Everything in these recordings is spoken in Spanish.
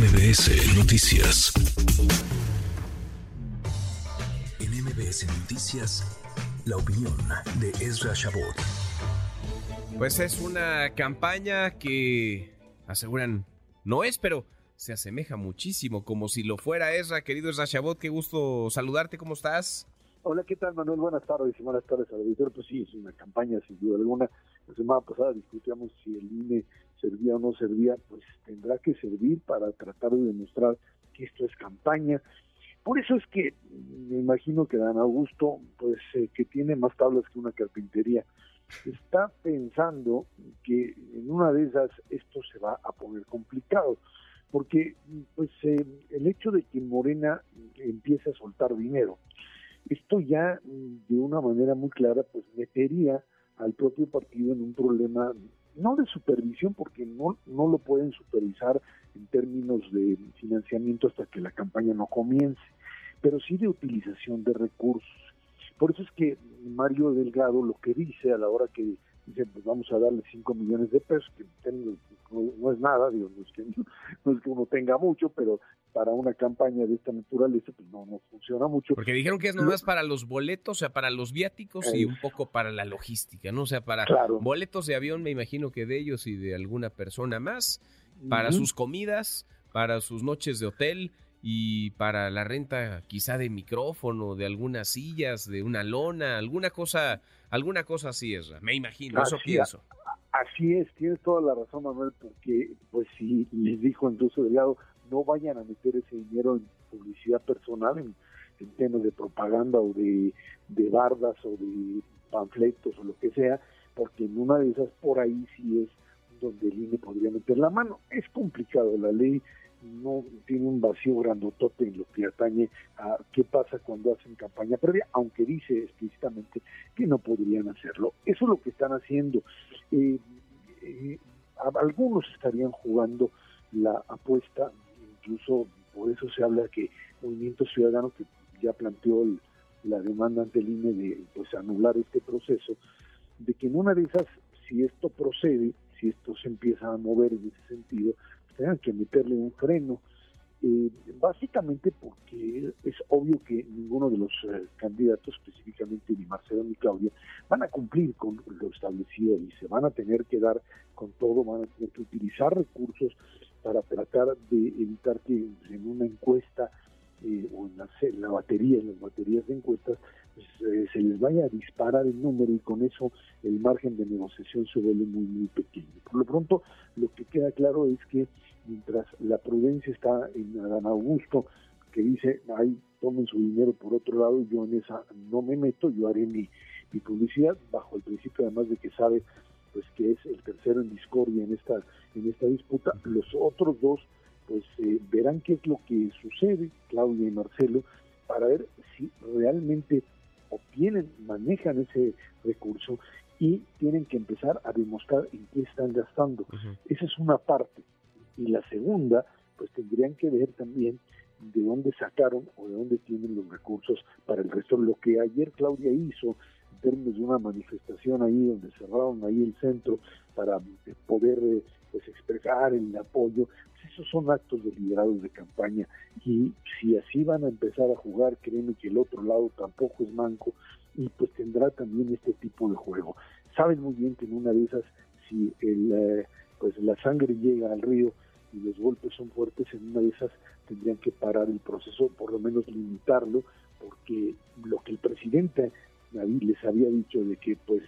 MBS Noticias. En MBS Noticias, la opinión de Ezra Shabot. Pues es una campaña que aseguran no es, pero se asemeja muchísimo, como si lo fuera Ezra. Querido Ezra Shabot, qué gusto saludarte, ¿cómo estás? Hola, ¿qué tal, Manuel? Buenas tardes y buenas tardes al auditor. Pues sí, es una campaña, sin duda alguna. La semana pasada discutíamos si el INE servía o no servía. Pues tendrá que servir para tratar de demostrar que esto es campaña. Por eso es que me imagino que Dan Augusto, pues eh, que tiene más tablas que una carpintería, está pensando que en una de esas esto se va a poner complicado porque pues eh, el hecho de que Morena empiece a soltar dinero esto ya mm, de una manera muy clara pues metería al propio partido en un problema no de supervisión porque no no lo pueden supervisar en términos de financiamiento hasta que la campaña no comience pero sí de utilización de recursos. Por eso es que Mario Delgado lo que dice a la hora que dice pues vamos a darle 5 millones de pesos que no, es nada digo no es que no es que uno tenga mucho pero para una campaña de esta naturaleza, pues no, no funciona mucho. Porque dijeron que es nomás para los boletos, o sea, para los viáticos y un poco para la logística, ¿no? O sea, para boletos de avión, me imagino que de ellos y de alguna persona más, para sus comidas, para sus noches de hotel y para la renta quizá de micrófono, de algunas sillas, de una lona, alguna cosa, alguna cosa así es, me imagino, eso pienso. Así es, tienes toda la razón, Manuel, porque pues si les dijo entonces Delgado, no vayan a meter ese dinero en publicidad personal, en, temas de propaganda o de, bardas o de panfletos o lo que sea, porque en una de esas por ahí sí es donde el INE podría meter la mano. Es complicado, la ley no tiene un vacío grandotote en lo que atañe a qué pasa cuando hacen campaña previa, aunque dice explícitamente que no podrían hacerlo. Eso es lo que están haciendo. Eh, eh, algunos estarían jugando la apuesta incluso por eso se habla que Movimiento Ciudadano, que ya planteó la demanda ante el INE de pues, anular este proceso, de que en una de esas, si esto procede, si esto se empieza a mover en ese sentido, tengan que meterle un freno, eh, básicamente porque es obvio que ninguno de los eh, candidatos, específicamente ni Marcelo ni Claudia, van a cumplir con lo establecido y se van a tener que dar con todo, van a tener que utilizar recursos para tratar de evitar que en una encuesta eh, o en la, batería, en las baterías de encuestas, pues, eh, se les vaya a disparar el número y con eso el margen de negociación se vuelve muy, muy pequeño. Por lo pronto, lo que queda claro es que mientras la prudencia está en Adán Augusto, que dice, ay, tomen su dinero por otro lado, yo en esa no me meto, yo haré mi, mi publicidad, bajo el principio además de que sabe pues que es el tercero en discordia en esta en esta disputa los otros dos pues eh, verán qué es lo que sucede Claudia y Marcelo para ver si realmente obtienen manejan ese recurso y tienen que empezar a demostrar en qué están gastando. Esa es una parte. Y la segunda pues tendrían que ver también de dónde sacaron o de dónde tienen los recursos para el resto. Lo que ayer Claudia hizo términos de una manifestación ahí donde cerraron ahí el centro para eh, poder eh, pues expresar el apoyo, pues esos son actos deliberados de campaña y si así van a empezar a jugar, créeme que el otro lado tampoco es manco y pues tendrá también este tipo de juego. Saben muy bien que en una de esas, si el, eh, pues la sangre llega al río y los golpes son fuertes, en una de esas tendrían que parar el proceso, por lo menos limitarlo, porque lo que el presidente les había dicho de que pues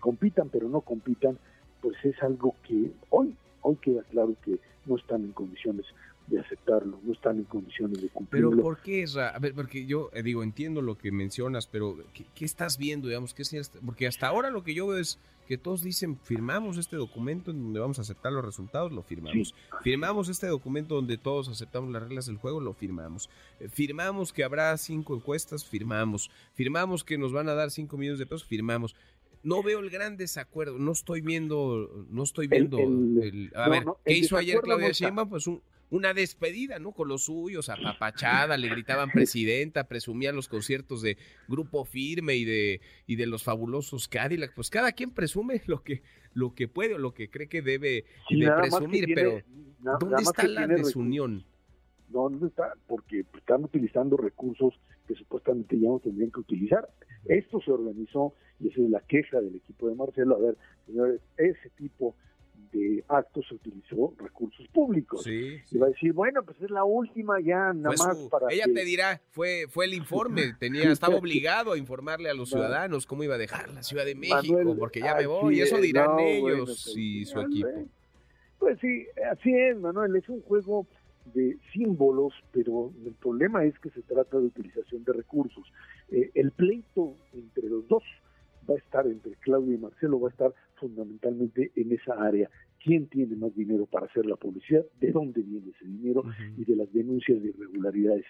compitan pero no compitan, pues es algo que hoy, hoy queda claro que no están en condiciones de aceptarlo, no están en condiciones de cumplirlo. Pero ¿por qué, es A ver, porque yo eh, digo, entiendo lo que mencionas, pero ¿qué, estás viendo, digamos? ¿Qué es, porque hasta ahora lo que yo veo es que todos dicen, firmamos este documento en donde vamos a aceptar los resultados, lo firmamos. Firmamos este documento donde todos aceptamos las reglas del juego, lo firmamos. Eh, firmamos que habrá cinco encuestas, firmamos. Firmamos que nos van a dar cinco millones de pesos, firmamos no veo el gran desacuerdo, no estoy viendo, no estoy viendo, el, a ver, ¿qué hizo ayer Claudia Sheinbaum? Pues un, una despedida, ¿no? Con los suyos, apapachada, le gritaban presidenta, presumían los conciertos de Grupo Firme y de, y de los fabulosos Cadillac. Pues cada quien presume lo que, lo que puede o lo que cree que debe de presumir, pero ¿dónde está la desunión? No, no está, porque están utilizando recursos que supuestamente ya no tendrían que utilizar. Esto se organizó y esa es la queja del equipo de Marcelo. A ver, señores, ese tipo se utilizó recursos públicos. Sí, Y va a decir, bueno, pues es la última ya, nada más su- para ella que- te dirá, fue, fue el informe, tenía, estaba obligado a informarle a los ciudadanos cómo iba a dejar la Ciudad de México, Manuel, porque ya me voy, eso es, dirán no, ellos bueno, pues, y su equipo. Pues sí, así es, Manuel, es un juego de símbolos, pero el problema es que se trata de utilización de recursos. Eh, el pleito entre los dos va a estar, entre Claudio y Marcelo, va a estar fundamentalmente en esa área. ¿Quién tiene más dinero para hacer la publicidad? ¿De dónde viene ese dinero? Y de las denuncias de irregularidades.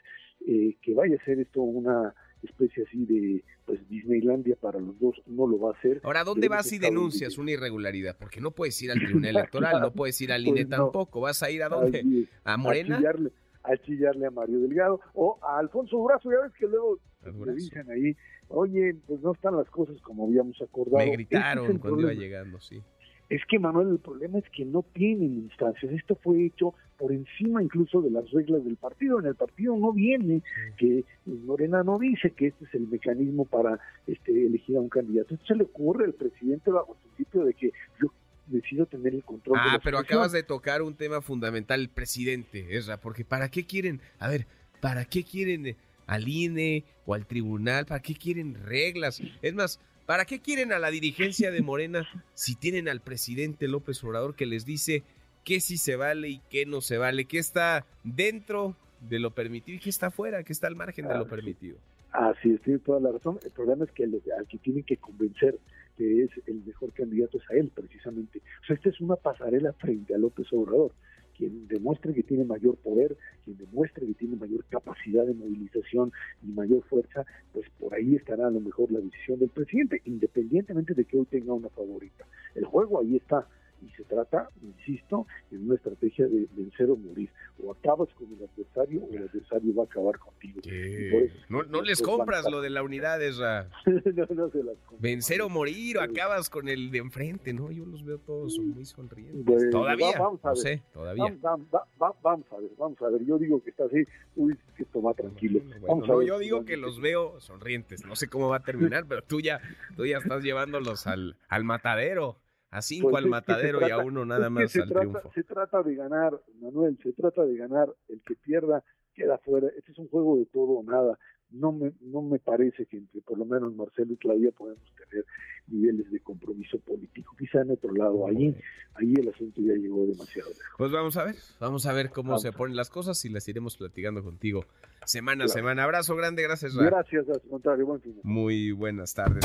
Eh, que vaya a ser esto una especie así de pues Disneylandia para los dos, no lo va a hacer. Ahora, ¿dónde vas y estar denuncias una irregularidad? Porque no puedes ir al Tribunal Electoral, no puedes ir al INE Pues no. tampoco. ¿Vas a ir a dónde? ¿A Morena? A chillarle, a chillarle a Mario Delgado o a Alfonso Durazo, ya ves que luego le dicen ahí, oye, pues no están las cosas como habíamos acordado. Me es gritaron cuando iba llegando, sí. Es que, Manuel, el problema es que no tienen instancias. Esto fue hecho por encima incluso de las reglas del partido. En el partido no viene que Morena no dice que este es el mecanismo para este, elegir a un candidato. Esto se le ocurre al presidente bajo el principio de que yo decido tener el control de Ah, la pero situación. acabas de tocar un tema fundamental, el presidente, Esra, porque ¿para qué quieren, a ver, ¿para qué quieren al INE o al tribunal? ¿Para qué quieren reglas? Es más, ¿para qué quieren a la dirigencia de Morena si tienen al presidente López Obrador que les dice qué sí se vale y qué no se vale, qué está dentro de lo permitido y qué está fuera, qué está al margen de Ah, lo sí. permitido? Así es, tiene toda la razón. El problema es que el- al que tienen que convencer que es el mejor candidato es a él, precisamente. O sea, esta es una pasarela frente a López Obrador. Quien demuestre que tiene mayor poder, quien demuestre que tiene mayor capacidad de movilización y mayor fuerza, pues por ahí estará a lo mejor la decisión del presidente, independientemente de que hoy tenga una favorita. El juego ahí está. Y se trata, insisto, en una estrategia de vencer o morir. O acabas con el adversario o el adversario va a acabar contigo. Eso- No, no les compras lo de la unidad, Esra. no, no se las compro. Vencer o morir, o acabas con el de enfrente, ¿no? Yo los veo todos muy sonrientes. Todavía, va- vamos a no ver. sé, todavía. Vamos, vamos, va- va- vamos a ver, vamos a ver. Yo digo que está así, dices que esto va tranquilo. Bueno, vamos a no, ver yo digo que los veo sonrientes. No sé cómo va a terminar, pero tú ya, tú ya estás llevándolos al, al matadero. A cinco Pues al matadero y a uno nada más se al trata, triunfo. Se trata de ganar, Manuel, se trata de ganar. El que pierda queda fuera. Este es un juego de todo o nada. No me, no me parece que entre por lo menos Marcelo y Claudia podemos tener niveles de compromiso político. Quizá en otro lado, ahí, ahí el asunto ya llegó demasiado lejos. Pues vamos a ver, vamos a ver cómo Vamos se ponen las cosas y las iremos platicando contigo semana a Claro. semana. Abrazo grande, gracias. Ra. Gracias, al contrario, buen fin. Muy buenas tardes.